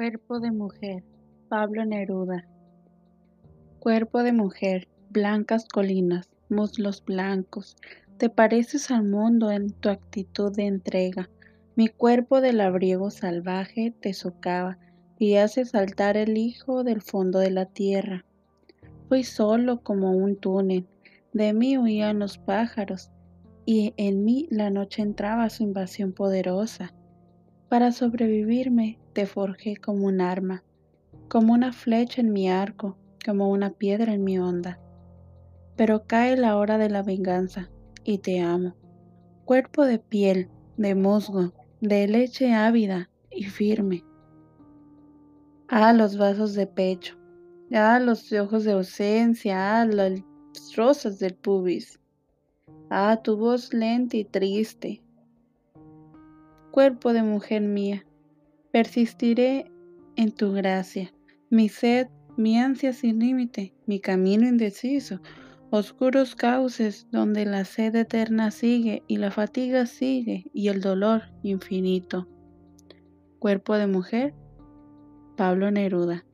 Cuerpo de mujer, Pablo Neruda. Cuerpo de mujer, blancas colinas, muslos blancos, te pareces al mundo en tu actitud de entrega. Mi cuerpo de labriego salvaje te socava y hace saltar el hijo del fondo de la tierra. Fui solo como un túnel, de mí huían los pájaros, y en mí la noche entraba su invasión poderosa. Para sobrevivirme te forjé como un arma, como una flecha en mi arco, como una piedra en mi onda. Pero cae la hora de la venganza y te amo. Cuerpo de piel, de musgo, de leche ávida y firme. Ah, los vasos de pecho. Ah, los ojos de ausencia. Ah, las rosas del pubis. Ah, tu voz lenta y triste, Cuerpo de mujer mía, persistiré en tu gracia, mi sed, mi ansia sin límite, mi camino indeciso, oscuros cauces donde la sed eterna sigue y la fatiga sigue y el dolor infinito. Cuerpo de mujer, Pablo Neruda.